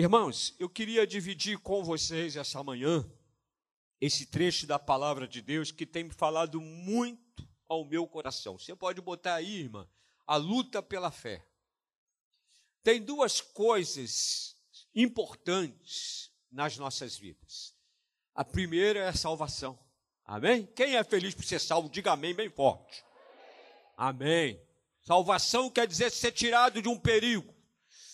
Irmãos, eu queria dividir com vocês essa manhã esse trecho da palavra de Deus que tem me falado muito ao meu coração. Você pode botar aí, irmã, a luta pela fé. Tem duas coisas importantes nas nossas vidas. A primeira é a salvação. Amém? Quem é feliz por ser salvo, diga amém bem forte. Amém. Salvação quer dizer ser tirado de um perigo.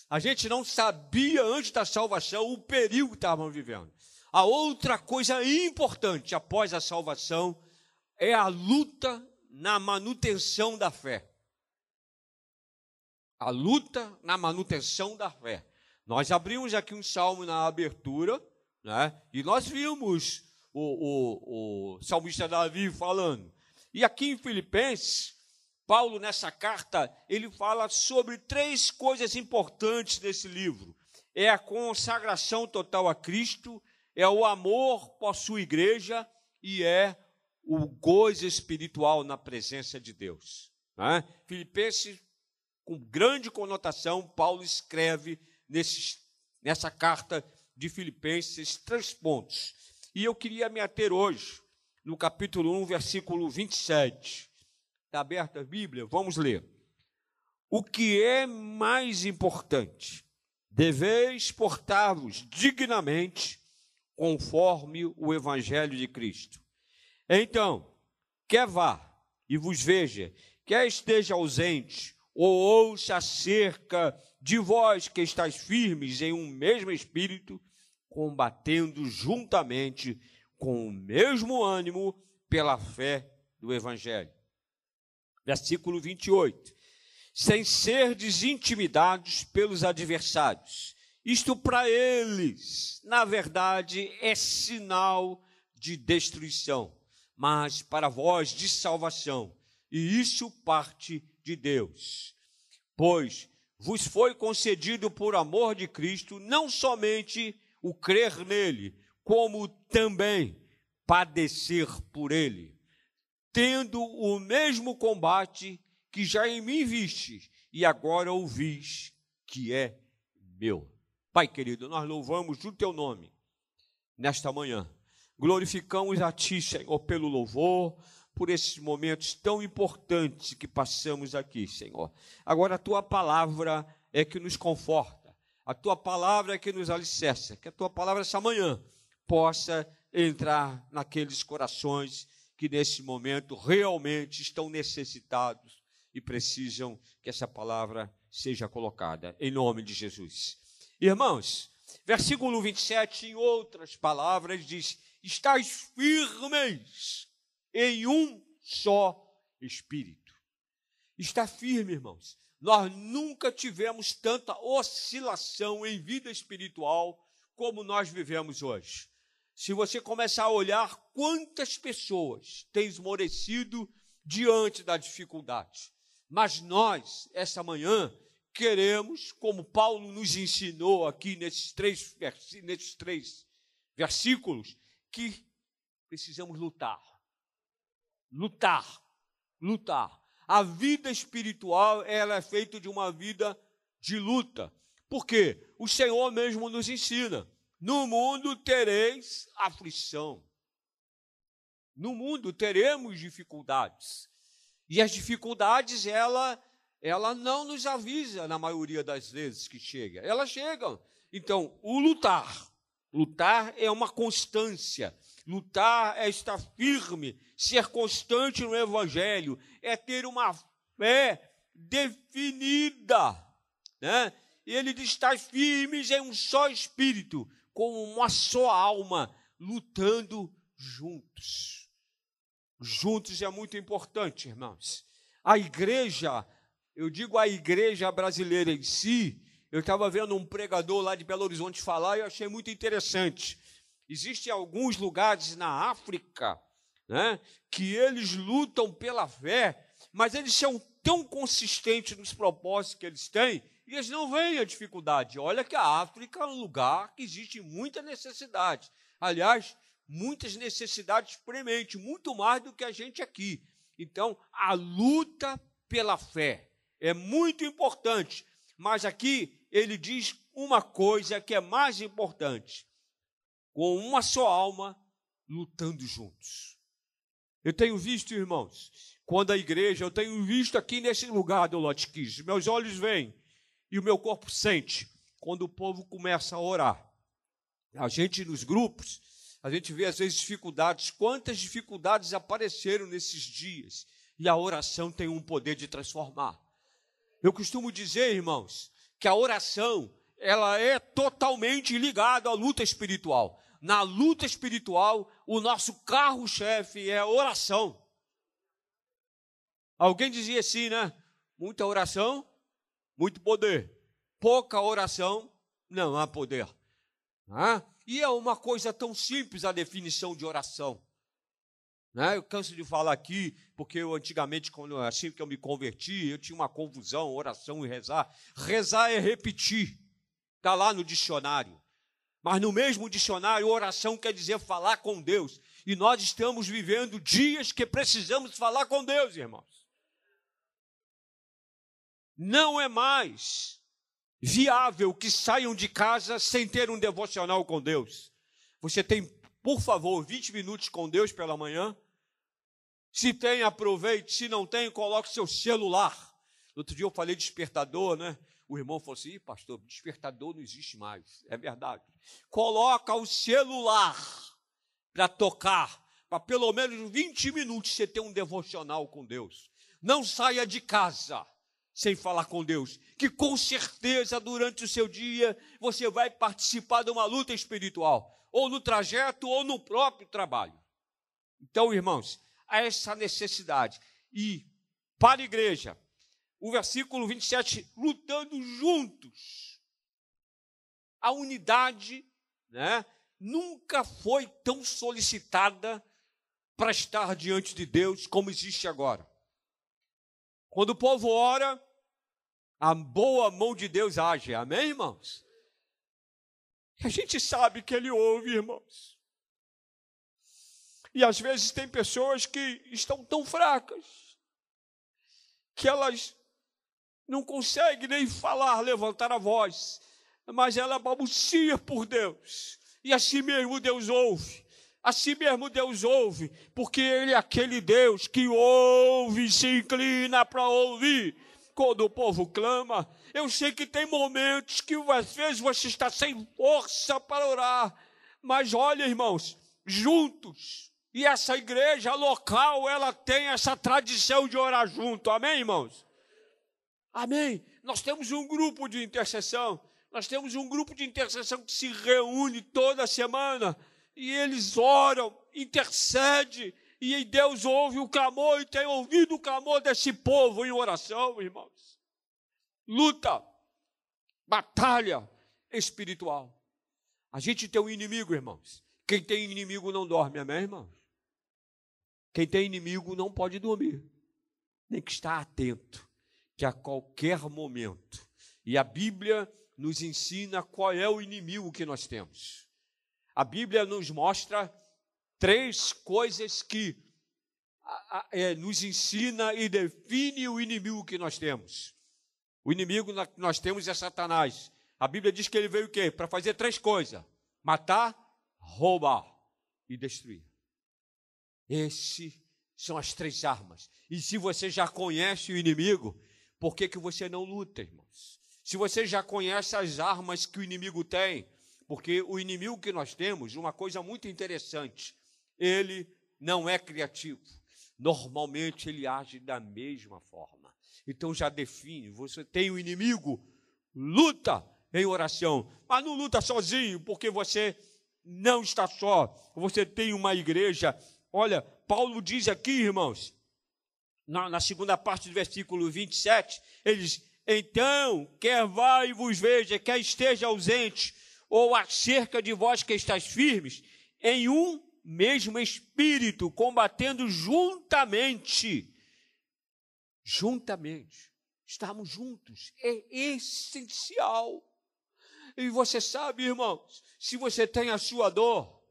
A gente não sabia antes da salvação o perigo que estavam vivendo. A outra coisa importante após a salvação é a luta na manutenção da fé. A luta na manutenção da fé. Nós abrimos aqui um salmo na abertura, né? E nós vimos o, o, o salmista Davi falando. E aqui em Filipenses, Paulo, nessa carta, ele fala sobre três coisas importantes desse livro: é a consagração total a Cristo, é o amor por sua igreja e é o gozo espiritual na presença de Deus. Né? Filipenses, com grande conotação, Paulo escreve nesses, nessa carta de Filipenses três pontos. E eu queria me ater hoje no capítulo 1, versículo 27. Está aberta a Bíblia? Vamos ler. O que é mais importante? Deveis portar-vos dignamente conforme o Evangelho de Cristo. Então, quer vá e vos veja, quer esteja ausente, ou ouça acerca de vós que estáis firmes em um mesmo espírito, combatendo juntamente com o mesmo ânimo pela fé do Evangelho versículo 28. Sem ser desintimidados pelos adversários. Isto para eles, na verdade, é sinal de destruição, mas para vós de salvação. E isso parte de Deus. Pois vos foi concedido por amor de Cristo não somente o crer nele, como também padecer por ele tendo o mesmo combate que já em mim vistes e agora ouvis que é meu. Pai querido, nós louvamos o teu nome nesta manhã. Glorificamos a ti, Senhor, pelo louvor, por esses momentos tão importantes que passamos aqui, Senhor. Agora a tua palavra é que nos conforta, a tua palavra é que nos alicerça, que a tua palavra essa manhã possa entrar naqueles corações que nesse momento realmente estão necessitados e precisam que essa palavra seja colocada, em nome de Jesus. Irmãos, versículo 27, em outras palavras, diz: Estais firmes em um só espírito. Está firme, irmãos. Nós nunca tivemos tanta oscilação em vida espiritual como nós vivemos hoje se você começar a olhar quantas pessoas têm esmorecido diante da dificuldade. Mas nós, essa manhã, queremos, como Paulo nos ensinou aqui nesses três, nesses três versículos, que precisamos lutar. Lutar. Lutar. A vida espiritual, ela é feita de uma vida de luta. Por quê? O Senhor mesmo nos ensina. No mundo tereis aflição. No mundo teremos dificuldades. E as dificuldades, ela, ela não nos avisa na maioria das vezes que chega. Elas chegam. Então, o lutar. Lutar é uma constância. Lutar é estar firme, ser constante no Evangelho, é ter uma fé definida. Né? E ele diz: estar firmes em um só espírito, como uma só alma, lutando juntos. Juntos é muito importante, irmãos. A igreja, eu digo a igreja brasileira em si, eu estava vendo um pregador lá de Belo Horizonte falar e eu achei muito interessante. Existem alguns lugares na África né, que eles lutam pela fé, mas eles são tão consistentes nos propósitos que eles têm e eles não veem a dificuldade. Olha que a África é um lugar que existe muita necessidade. Aliás, muitas necessidades prementes, muito mais do que a gente aqui. Então, a luta pela fé é muito importante. Mas aqui ele diz uma coisa que é mais importante: com uma só alma, lutando juntos. Eu tenho visto, irmãos, quando a igreja, eu tenho visto aqui nesse lugar do Lote meus olhos veem e o meu corpo sente quando o povo começa a orar. A gente nos grupos, a gente vê às vezes dificuldades, quantas dificuldades apareceram nesses dias, e a oração tem um poder de transformar. Eu costumo dizer, irmãos, que a oração, ela é totalmente ligada à luta espiritual. Na luta espiritual, o nosso carro-chefe é a oração. Alguém dizia assim, né? Muita oração, muito poder. Pouca oração, não há poder. Ah, e é uma coisa tão simples a definição de oração. Né? Eu canso de falar aqui, porque eu antigamente, quando, assim que eu me converti, eu tinha uma confusão, oração e rezar. Rezar é repetir, está lá no dicionário. Mas no mesmo dicionário, oração quer dizer falar com Deus. E nós estamos vivendo dias que precisamos falar com Deus, irmãos. Não é mais viável que saiam de casa sem ter um devocional com Deus. Você tem, por favor, 20 minutos com Deus pela manhã. Se tem, aproveite. Se não tem, coloque seu celular. Outro dia eu falei despertador, né? O irmão falou assim: pastor, despertador não existe mais. É verdade. Coloca o celular para tocar, para pelo menos 20 minutos você ter um devocional com Deus. Não saia de casa sem falar com Deus, que com certeza durante o seu dia você vai participar de uma luta espiritual, ou no trajeto ou no próprio trabalho. Então, irmãos, há essa necessidade. E para a igreja, o versículo 27, lutando juntos. A unidade, né, nunca foi tão solicitada para estar diante de Deus como existe agora. Quando o povo ora, a boa mão de Deus age. Amém, irmãos? A gente sabe que Ele ouve, irmãos. E às vezes tem pessoas que estão tão fracas que elas não conseguem nem falar, levantar a voz, mas ela balbucia por Deus. E assim mesmo Deus ouve. Assim mesmo Deus ouve, porque Ele é aquele Deus que ouve e se inclina para ouvir quando o povo clama. Eu sei que tem momentos que às vezes você está sem força para orar, mas olha, irmãos, juntos. E essa igreja local, ela tem essa tradição de orar junto. Amém, irmãos? Amém. Nós temos um grupo de intercessão. Nós temos um grupo de intercessão que se reúne toda semana e eles oram, intercedem e Deus ouve o clamor e tem ouvido o clamor desse povo em oração, irmãos. Luta, batalha espiritual. A gente tem um inimigo, irmãos. Quem tem inimigo não dorme, amém, irmãos? Quem tem inimigo não pode dormir, nem que está atento, que a qualquer momento. E a Bíblia nos ensina qual é o inimigo que nós temos. A Bíblia nos mostra três coisas que é, nos ensina e define o inimigo que nós temos. O inimigo que nós temos é Satanás. A Bíblia diz que ele veio o quê? Para fazer três coisas: matar, roubar e destruir. Esses são as três armas. E se você já conhece o inimigo, por que, que você não luta, irmãos? Se você já conhece as armas que o inimigo tem, porque o inimigo que nós temos, uma coisa muito interessante, ele não é criativo. Normalmente ele age da mesma forma. Então já define, você tem o um inimigo, luta em oração, mas não luta sozinho, porque você não está só. Você tem uma igreja. Olha, Paulo diz aqui, irmãos, na, na segunda parte do versículo 27, ele diz: Então, quer vá e vos veja, quer esteja ausente, ou acerca de vós que estáis firmes, em um mesmo espírito, combatendo juntamente. Juntamente. Estarmos juntos é essencial. E você sabe, irmãos, se você tem a sua dor,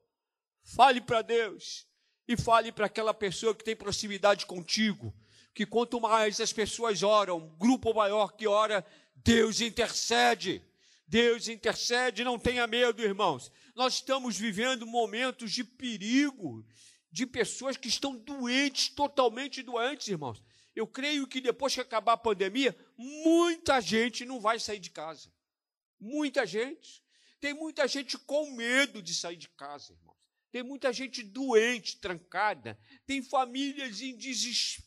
fale para Deus e fale para aquela pessoa que tem proximidade contigo, que quanto mais as pessoas oram, grupo maior que ora, Deus intercede. Deus intercede, não tenha medo, irmãos. Nós estamos vivendo momentos de perigo, de pessoas que estão doentes, totalmente doentes, irmãos. Eu creio que depois que acabar a pandemia, muita gente não vai sair de casa. Muita gente. Tem muita gente com medo de sair de casa, irmãos. Tem muita gente doente, trancada. Tem famílias em desespero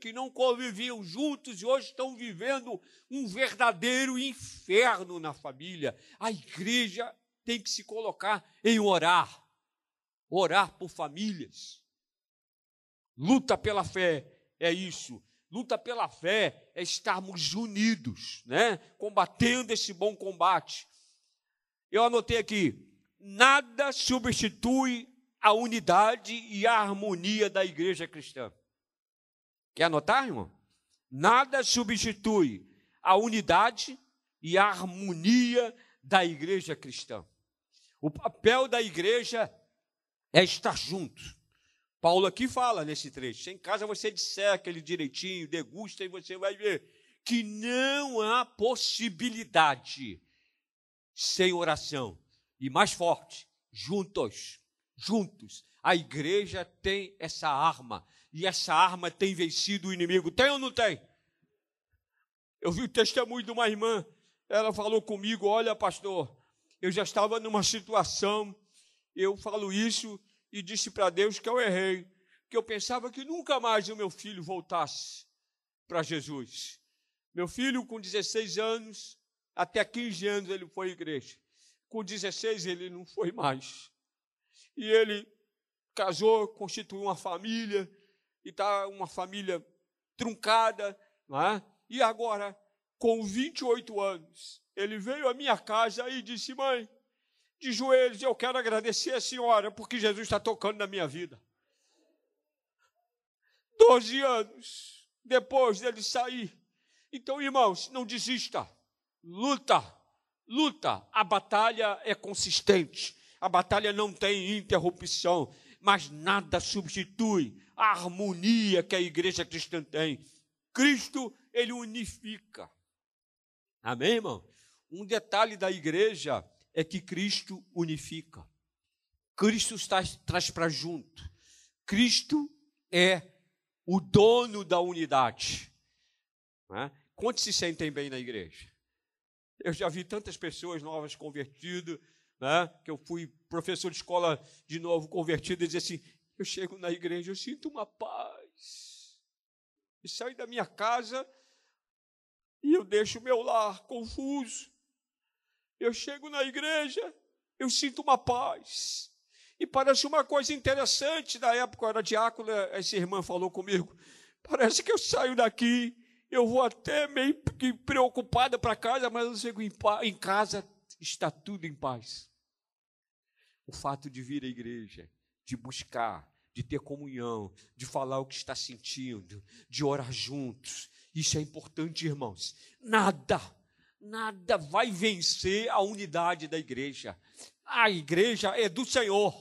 que não conviviam juntos e hoje estão vivendo um verdadeiro inferno na família. A igreja tem que se colocar em orar. Orar por famílias. Luta pela fé é isso. Luta pela fé é estarmos unidos, né? Combatendo esse bom combate. Eu anotei aqui: nada substitui a unidade e a harmonia da igreja cristã. Quer anotar, irmão? Nada substitui a unidade e a harmonia da igreja cristã. O papel da igreja é estar junto. Paulo aqui fala nesse trecho. Em casa você disseca ele direitinho, degusta e você vai ver que não há possibilidade sem oração. E mais forte, juntos, juntos. A igreja tem essa arma. E essa arma tem vencido o inimigo. Tem ou não tem? Eu vi o testemunho de uma irmã. Ela falou comigo: Olha, pastor, eu já estava numa situação. Eu falo isso e disse para Deus que eu errei, que eu pensava que nunca mais o meu filho voltasse para Jesus. Meu filho, com 16 anos, até 15 anos ele foi à igreja. Com 16 ele não foi mais. E ele casou, constituiu uma família, e está uma família truncada, não é? E agora, com 28 anos, ele veio à minha casa e disse: Mãe, de joelhos, eu quero agradecer a senhora porque Jesus está tocando na minha vida. Doze anos depois dele sair. Então, irmãos, não desista. Luta, luta. A batalha é consistente. A batalha não tem interrupção, mas nada substitui a harmonia que a igreja cristã tem. Cristo, ele unifica. Amém, irmão? Um detalhe da igreja é que Cristo unifica. Cristo está, traz para junto. Cristo é o dono da unidade. Né? Quantos se sentem bem na igreja? Eu já vi tantas pessoas novas convertidas, né? que eu fui professor de escola de novo convertido, e dizer assim: eu chego na igreja, eu sinto uma paz. E saio da minha casa e eu deixo o meu lar confuso. Eu chego na igreja, eu sinto uma paz. E parece uma coisa interessante, na época eu era diácono, essa irmã falou comigo, parece que eu saio daqui, eu vou até meio que preocupada para casa, mas eu chego em, em casa, está tudo em paz. O fato de vir à igreja, de buscar, de ter comunhão, de falar o que está sentindo, de orar juntos, isso é importante, irmãos. Nada nada vai vencer a unidade da igreja. A igreja é do Senhor.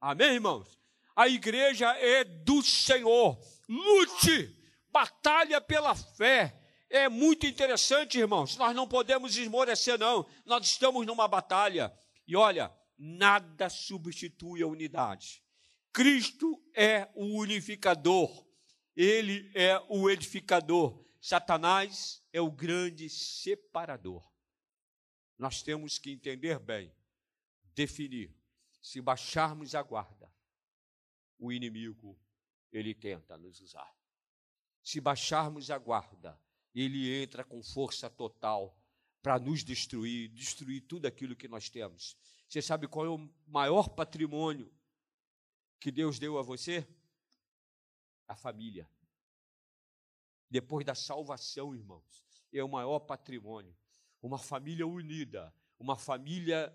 Amém, irmãos? A igreja é do Senhor. Lute, batalha pela fé. É muito interessante, irmãos. Nós não podemos esmorecer, não. Nós estamos numa batalha. E olha, nada substitui a unidade. Cristo é o unificador. Ele é o edificador. Satanás é o grande separador. Nós temos que entender bem, definir. Se baixarmos a guarda, o inimigo ele tenta nos usar. Se baixarmos a guarda, ele entra com força total para nos destruir, destruir tudo aquilo que nós temos. Você sabe qual é o maior patrimônio que Deus deu a você? A família. Depois da salvação, irmãos, é o maior patrimônio. Uma família unida, uma família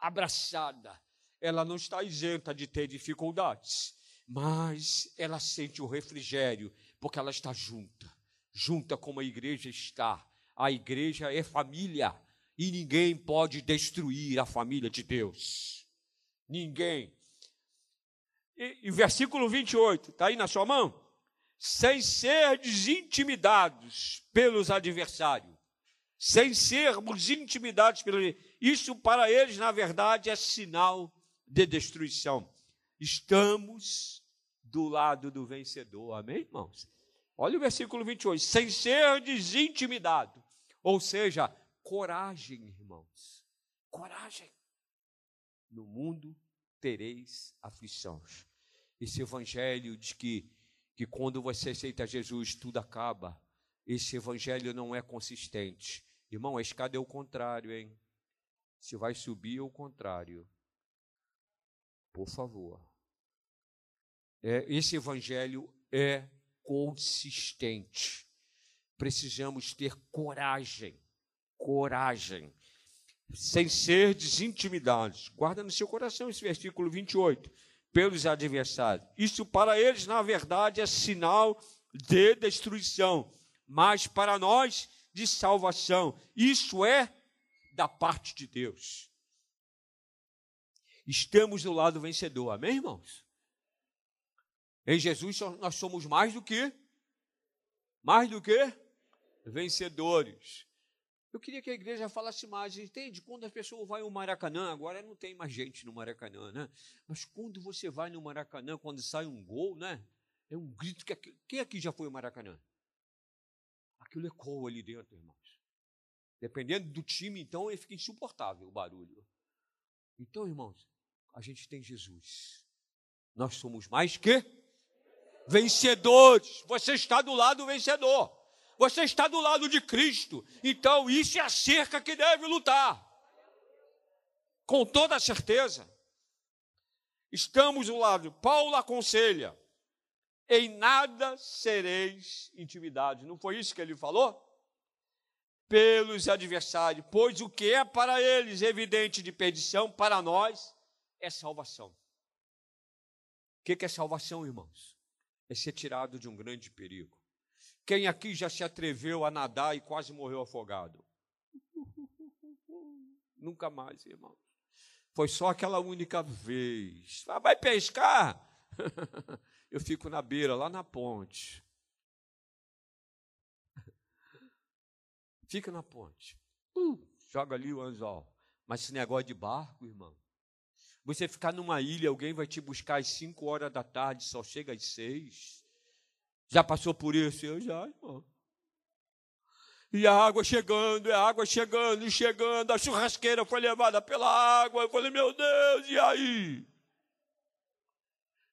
abraçada. Ela não está isenta de ter dificuldades, mas ela sente o refrigério, porque ela está junta, junta como a igreja está. A igreja é família e ninguém pode destruir a família de Deus. Ninguém. E, e versículo 28, está aí na sua mão? sem ser intimidados pelos adversários. sem sermos intimidados pelo Isso para eles, na verdade, é sinal de destruição. Estamos do lado do vencedor. Amém, irmãos? Olha o versículo 28. Sem ser desintimidado. Ou seja, coragem, irmãos. Coragem. No mundo tereis aflições. Esse evangelho diz que, que quando você aceita Jesus, tudo acaba. Esse evangelho não é consistente. Irmão, a escada é o contrário, hein? Se vai subir, é o contrário. Por favor. É, esse evangelho é consistente. Precisamos ter coragem, coragem, sem ser desintimidados. Guarda no seu coração esse versículo 28. Pelos adversários. Isso para eles, na verdade, é sinal de destruição, mas para nós, de salvação. Isso é da parte de Deus. Estamos do lado vencedor, amém, irmãos? Em Jesus nós somos mais do que mais do que vencedores. Eu queria que a igreja falasse mais, entende? Quando a pessoa vai ao Maracanã, agora não tem mais gente no Maracanã, né? Mas quando você vai no Maracanã, quando sai um gol, né? É um grito que quem aqui já foi ao Maracanã? Aquilo ecoa ali dentro, irmãos. Dependendo do time, então, ele fica insuportável o barulho. Então, irmãos, a gente tem Jesus. Nós somos mais que vencedores. Você está do lado do vencedor. Você está do lado de Cristo. Então, isso é a cerca que deve lutar. Com toda certeza. Estamos do lado. Paulo aconselha: em nada sereis intimidados. Não foi isso que ele falou? Pelos adversários, pois o que é para eles evidente de perdição, para nós é salvação. O que é salvação, irmãos? é ser tirado de um grande perigo. Quem aqui já se atreveu a nadar e quase morreu afogado? Nunca mais, irmão. Foi só aquela única vez. Ah, vai pescar? Eu fico na beira, lá na ponte. Fica na ponte. Uh, joga ali o anzol. Mas esse negócio de barco, irmão. Você ficar numa ilha, alguém vai te buscar às 5 horas da tarde, só chega às 6. Já passou por isso? Eu já, irmão. E a água chegando, a água chegando, e chegando, a churrasqueira foi levada pela água. Eu falei, meu Deus, e aí?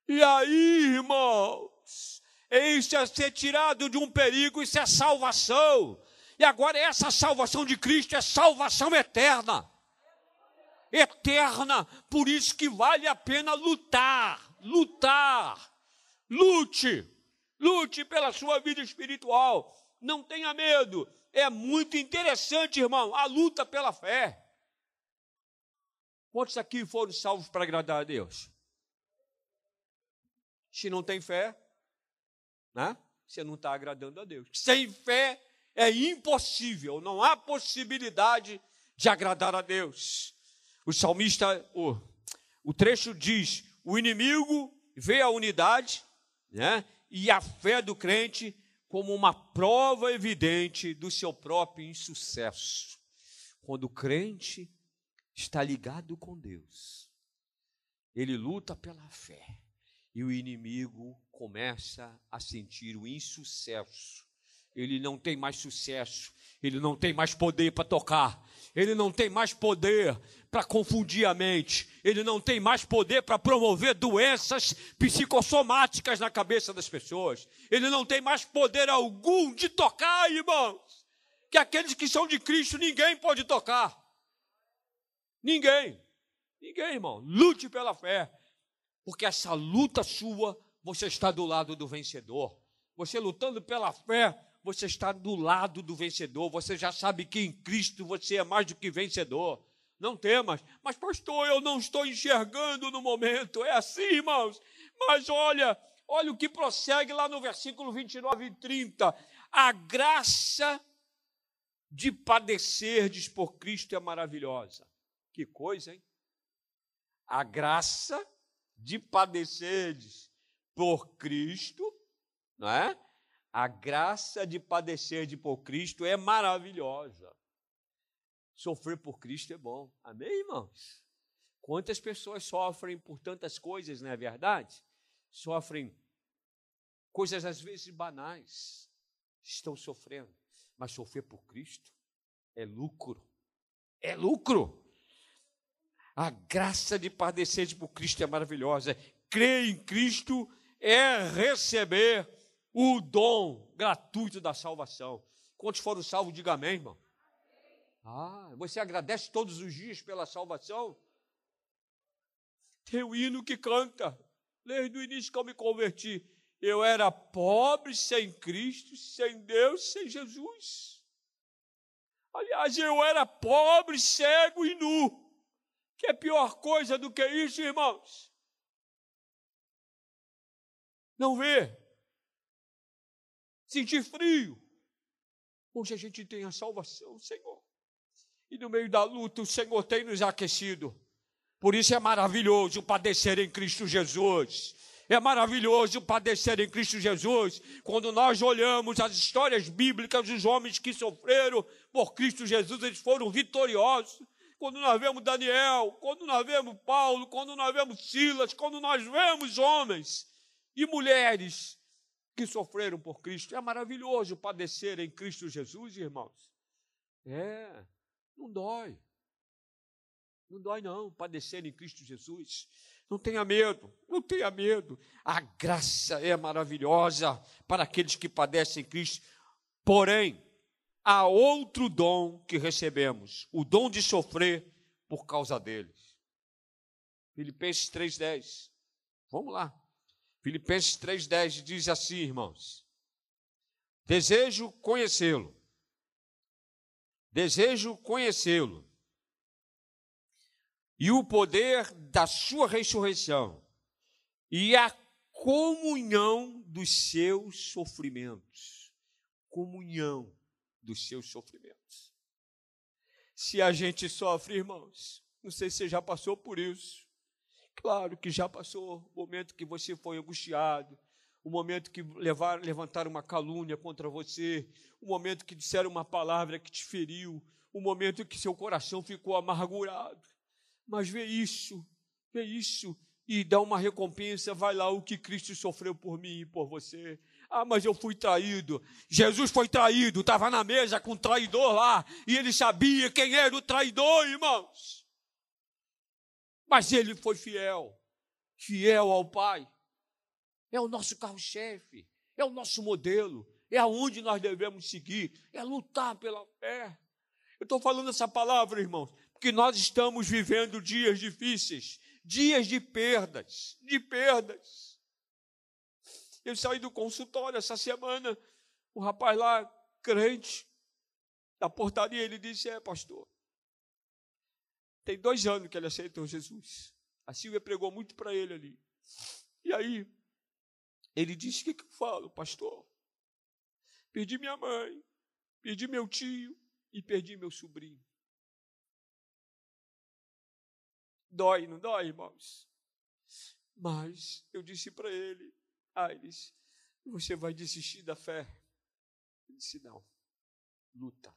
E aí, irmãos? Isso é ser tirado de um perigo, isso é salvação. E agora essa salvação de Cristo é salvação eterna eterna, por isso que vale a pena lutar, lutar. Lute, lute pela sua vida espiritual. Não tenha medo. É muito interessante, irmão, a luta pela fé. Quantos aqui foram salvos para agradar a Deus? Se não tem fé, né? Você não está agradando a Deus. Sem fé é impossível, não há possibilidade de agradar a Deus. O salmista, o, o trecho diz: o inimigo vê a unidade né, e a fé do crente como uma prova evidente do seu próprio insucesso. Quando o crente está ligado com Deus, ele luta pela fé e o inimigo começa a sentir o insucesso. Ele não tem mais sucesso, ele não tem mais poder para tocar, ele não tem mais poder para confundir a mente, ele não tem mais poder para promover doenças psicossomáticas na cabeça das pessoas, ele não tem mais poder algum de tocar, irmãos, que aqueles que são de Cristo ninguém pode tocar. Ninguém, ninguém, irmão, lute pela fé, porque essa luta sua, você está do lado do vencedor, você lutando pela fé, você está do lado do vencedor, você já sabe que em Cristo você é mais do que vencedor. Não temas, mas pastor, eu não estou enxergando no momento. É assim, irmãos. Mas olha, olha o que prossegue lá no versículo 29 e 30. A graça de padecerdes por Cristo é maravilhosa. Que coisa, hein? A graça de padecerdes por Cristo, não é? A graça de padecer de por Cristo é maravilhosa. Sofrer por Cristo é bom. Amém, irmãos? Quantas pessoas sofrem por tantas coisas, não é verdade? Sofrem coisas às vezes banais, estão sofrendo, mas sofrer por Cristo é lucro. É lucro. A graça de padecer por Cristo é maravilhosa. Crer em Cristo é receber o dom gratuito da salvação. Quantos foram salvos, diga amém, irmão. Ah, você agradece todos os dias pela salvação? Tem o hino que canta, desde o início que eu me converti. Eu era pobre sem Cristo, sem Deus, sem Jesus. Aliás, eu era pobre, cego e nu. Que é pior coisa do que isso, irmãos? Não ver, sentir frio. Hoje a gente tem a salvação, Senhor. E no meio da luta, o Senhor tem nos aquecido. Por isso é maravilhoso padecer em Cristo Jesus. É maravilhoso padecer em Cristo Jesus, quando nós olhamos as histórias bíblicas dos homens que sofreram por Cristo Jesus, eles foram vitoriosos. Quando nós vemos Daniel, quando nós vemos Paulo, quando nós vemos Silas, quando nós vemos homens e mulheres que sofreram por Cristo, é maravilhoso padecer em Cristo Jesus, irmãos. É, não dói. Não dói, não, padecer em Cristo Jesus. Não tenha medo, não tenha medo. A graça é maravilhosa para aqueles que padecem em Cristo. Porém, há outro dom que recebemos: o dom de sofrer por causa deles. Filipenses 3,10. Vamos lá. Filipenses 3,10 diz assim, irmãos: Desejo conhecê-lo. Desejo conhecê-lo e o poder da sua ressurreição e a comunhão dos seus sofrimentos. Comunhão dos seus sofrimentos. Se a gente sofre, irmãos, não sei se você já passou por isso. Claro que já passou o momento que você foi angustiado, o momento que levar, levantaram uma calúnia contra você, o momento que disseram uma palavra que te feriu, o momento que seu coração ficou amargurado mas vê isso, vê isso e dá uma recompensa, vai lá o que Cristo sofreu por mim e por você. Ah, mas eu fui traído. Jesus foi traído, estava na mesa com o traidor lá, e ele sabia quem era o traidor, irmãos. Mas ele foi fiel, fiel ao Pai. É o nosso carro-chefe, é o nosso modelo, é aonde nós devemos seguir, é lutar pela fé. Eu estou falando essa palavra, irmãos, que nós estamos vivendo dias difíceis, dias de perdas, de perdas. Eu saí do consultório essa semana, o rapaz lá, crente, da portaria, ele disse: É, pastor, tem dois anos que ele aceitou Jesus. A Silvia pregou muito para ele ali. E aí, ele disse: O que, que eu falo, pastor? Perdi minha mãe, perdi meu tio e perdi meu sobrinho. Dói, não dói, irmãos? Mas eu disse para ele, Aires, você vai desistir da fé? Ele disse, não. Luta.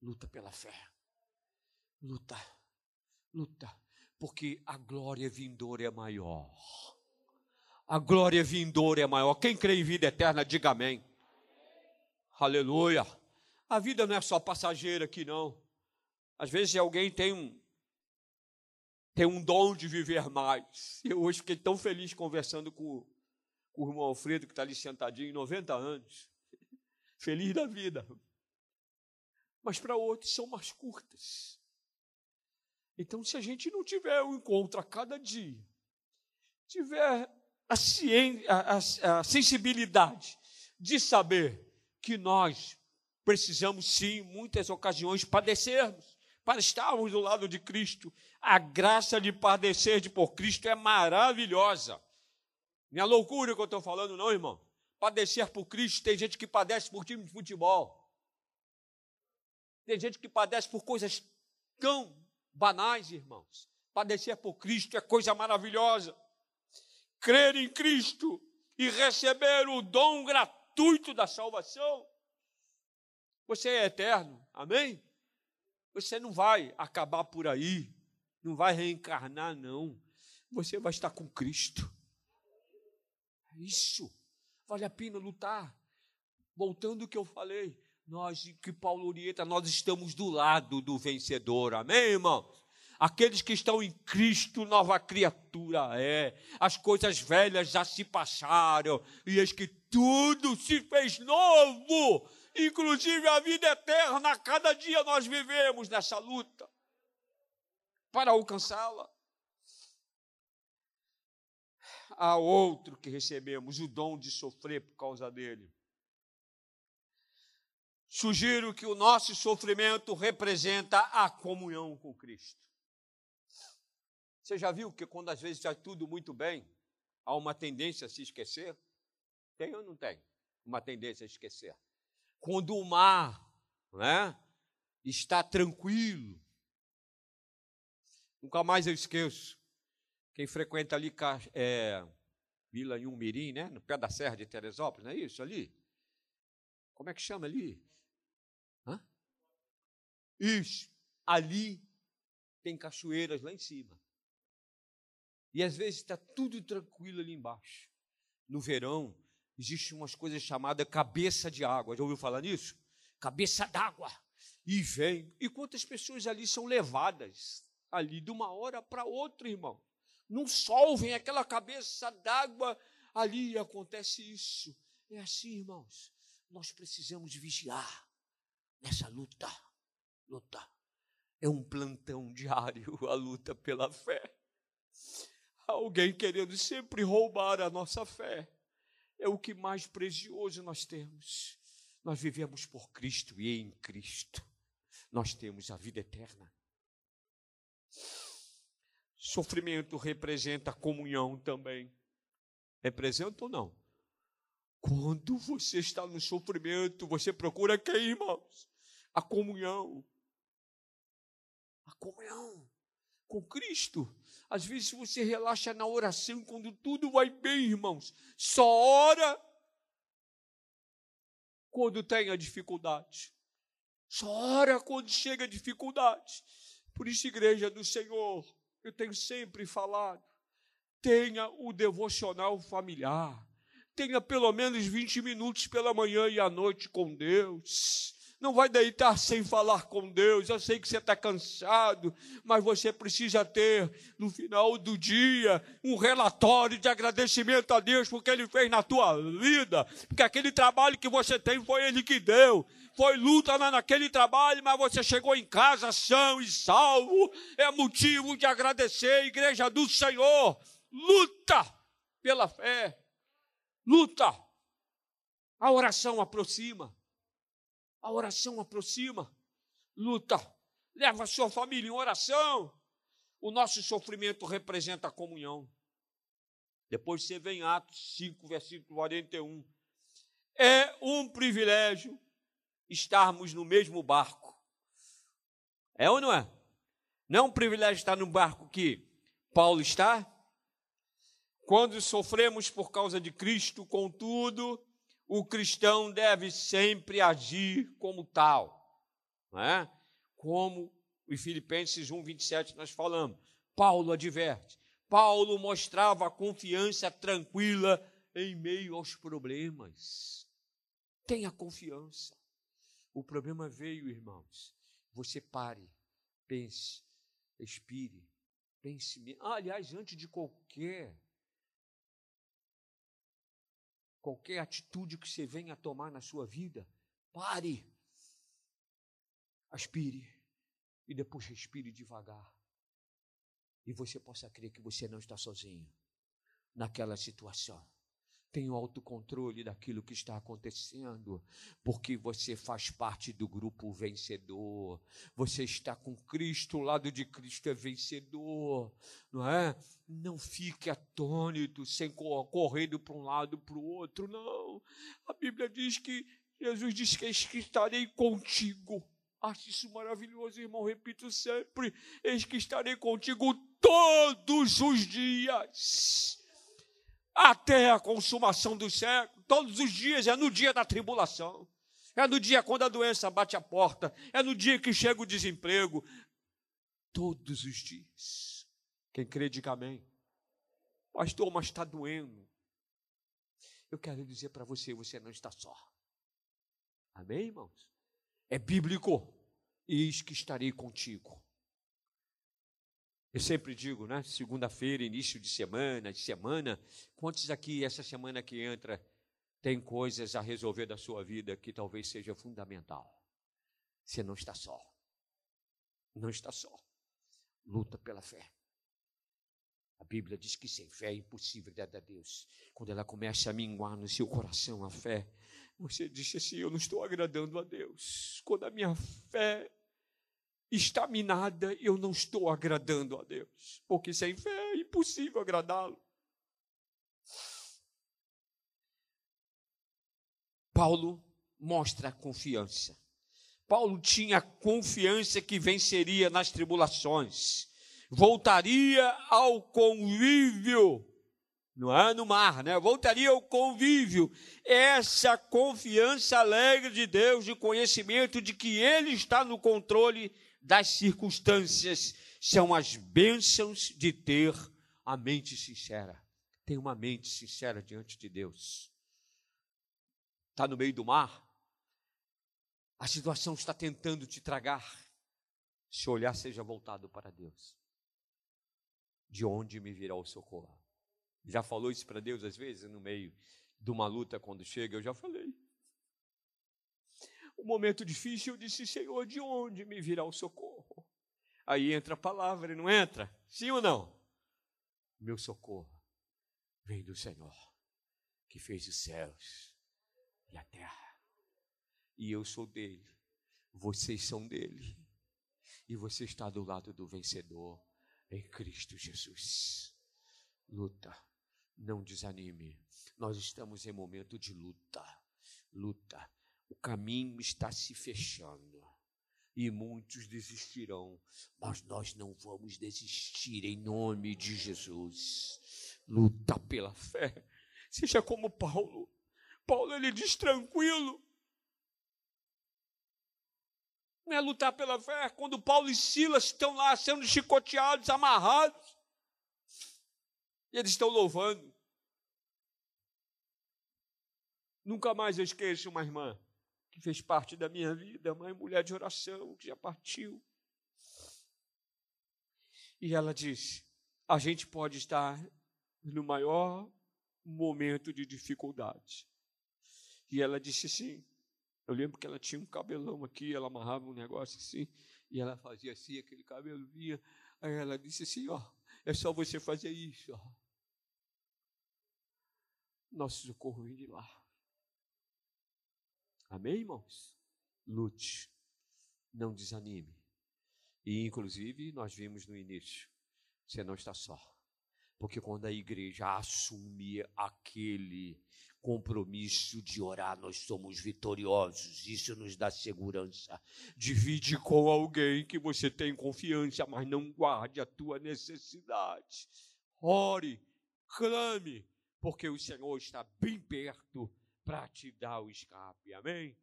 Luta pela fé. Luta. Luta. Porque a glória vindoura é maior. A glória vindoura é maior. Quem crê em vida eterna, diga amém. Aleluia. A vida não é só passageira aqui, não. Às vezes alguém tem um, tem um dom de viver mais. Eu hoje fiquei tão feliz conversando com, com o irmão Alfredo, que está ali sentadinho, 90 anos. Feliz da vida. Mas para outros são mais curtas. Então, se a gente não tiver um encontro a cada dia, tiver a, a, a, a sensibilidade de saber que nós precisamos sim, muitas ocasiões, padecermos para estarmos do lado de Cristo. A graça de padecer de por Cristo é maravilhosa. Não é loucura que eu estou falando, não, irmão. Padecer por Cristo, tem gente que padece por time de futebol. Tem gente que padece por coisas tão banais, irmãos. Padecer por Cristo é coisa maravilhosa. Crer em Cristo e receber o dom gratuito da salvação. Você é eterno, amém? Você não vai acabar por aí, não vai reencarnar, não. Você vai estar com Cristo. É isso. Vale a pena lutar. Voltando ao que eu falei, nós, que Paulo orienta, nós estamos do lado do vencedor. Amém, irmãos? Aqueles que estão em Cristo, nova criatura é. As coisas velhas já se passaram, e eis que tudo se fez novo, inclusive a vida eterna. Cada dia nós vivemos nessa luta para alcançá-la. Há outro que recebemos o dom de sofrer por causa dele. Sugiro que o nosso sofrimento representa a comunhão com Cristo. Você já viu que quando às vezes está tudo muito bem, há uma tendência a se esquecer? Tem ou não tem? Uma tendência a esquecer. Quando o mar né, está tranquilo, nunca mais eu esqueço. Quem frequenta ali é, Vila Mirim, né? No pé da Serra de Teresópolis, não é isso ali? Como é que chama ali? Isso. Ali tem cachoeiras lá em cima. E às vezes está tudo tranquilo ali embaixo. No verão, existe umas coisas chamadas cabeça de água. Já ouviu falar nisso? Cabeça d'água. E vem. E quantas pessoas ali são levadas ali de uma hora para outra, irmão? Não solvem aquela cabeça d'água ali acontece isso. É assim, irmãos. Nós precisamos vigiar nessa luta. Luta. É um plantão diário a luta pela fé alguém querendo sempre roubar a nossa fé. É o que mais precioso nós temos. Nós vivemos por Cristo e em Cristo nós temos a vida eterna. Sofrimento representa comunhão também. Representa ou não? Quando você está no sofrimento, você procura quem, irmãos? A comunhão. Comunhão com Cristo. Às vezes você relaxa na oração quando tudo vai bem, irmãos. Só ora quando tem a dificuldade. Só ora quando chega a dificuldade. Por isso, igreja do Senhor, eu tenho sempre falado, tenha o devocional familiar. Tenha pelo menos 20 minutos pela manhã e à noite com Deus não vai deitar sem falar com Deus. Eu sei que você está cansado, mas você precisa ter, no final do dia, um relatório de agradecimento a Deus porque Ele fez na tua vida, porque aquele trabalho que você tem foi Ele que deu. Foi luta naquele trabalho, mas você chegou em casa são e salvo. É motivo de agradecer, igreja do Senhor. Luta pela fé. Luta. A oração aproxima. A oração aproxima. Luta. Leva a sua família em oração. O nosso sofrimento representa a comunhão. Depois você vem Atos 5, versículo 41. É um privilégio estarmos no mesmo barco. É ou não é? Não é um privilégio estar no barco que Paulo está? Quando sofremos por causa de Cristo, contudo, o cristão deve sempre agir como tal, não é? Como em Filipenses 1, 27 nós falamos. Paulo adverte. Paulo mostrava confiança tranquila em meio aos problemas. Tenha confiança. O problema veio, irmãos. Você pare, pense, expire, pense. Ah, aliás, antes de qualquer qualquer atitude que você venha a tomar na sua vida, pare, aspire e depois respire devagar. E você possa crer que você não está sozinho naquela situação. Tenha o autocontrole daquilo que está acontecendo, porque você faz parte do grupo vencedor. Você está com Cristo, o lado de Cristo é vencedor, não é? Não fique atônito, sem correndo para um lado para o outro, não. A Bíblia diz que Jesus eis que estarei contigo. Acho isso maravilhoso, irmão. Repito sempre: eis que estarei contigo todos os dias até a consumação do século. Todos os dias é no dia da tribulação. É no dia quando a doença bate a porta, é no dia que chega o desemprego. Todos os dias. Quem crê, diga amém. Pastor, mas está doendo. Eu quero dizer para você: você não está só. Amém, irmãos? É bíblico. Eis que estarei contigo. Eu sempre digo, né? Segunda-feira, início de semana, de semana. Quantos aqui, essa semana que entra, tem coisas a resolver da sua vida que talvez seja fundamental? Você não está só. Não está só. Luta pela fé. A Bíblia diz que sem fé é impossível dar a Deus. Quando ela começa a minguar no seu coração a fé, você diz assim: Eu não estou agradando a Deus. Quando a minha fé está minada, eu não estou agradando a Deus, porque sem fé é impossível agradá-lo. Paulo mostra a confiança. Paulo tinha confiança que venceria nas tribulações, voltaria ao convívio, não é no mar, né? Voltaria ao convívio. Essa confiança alegre de Deus, de conhecimento de que Ele está no controle das circunstâncias são as bênçãos de ter a mente sincera. Tem uma mente sincera diante de Deus. Está no meio do mar, a situação está tentando te tragar. Se olhar, seja voltado para Deus. De onde me virá o socorro? Já falou isso para Deus às vezes, no meio de uma luta, quando chega? Eu já falei um momento difícil, eu disse: Senhor, de onde me virá o socorro? Aí entra a palavra e não entra? Sim ou não? Meu socorro vem do Senhor, que fez os céus e a terra. E eu sou dele, vocês são dele. E você está do lado do vencedor em Cristo Jesus. Luta, não desanime. Nós estamos em momento de luta. Luta o caminho está se fechando e muitos desistirão, mas nós não vamos desistir em nome de Jesus. Luta pela fé. Seja como Paulo. Paulo ele diz tranquilo. Não é lutar pela fé quando Paulo e Silas estão lá sendo chicoteados, amarrados. E eles estão louvando. Nunca mais eu esqueço uma irmã que fez parte da minha vida, mãe, mulher de oração, que já partiu. E ela disse: a gente pode estar no maior momento de dificuldade. E ela disse assim: eu lembro que ela tinha um cabelão aqui, ela amarrava um negócio assim, e ela fazia assim, aquele cabelo vinha. Aí ela disse assim: ó, é só você fazer isso, ó. Nosso socorro vem de lá. Amém, irmãos? Lute, não desanime. E, inclusive, nós vimos no início, você não está só. Porque quando a igreja assume aquele compromisso de orar, nós somos vitoriosos. Isso nos dá segurança. Divide com alguém que você tem confiança, mas não guarde a tua necessidade. Ore, clame, porque o Senhor está bem perto para te dar o escape. Amém?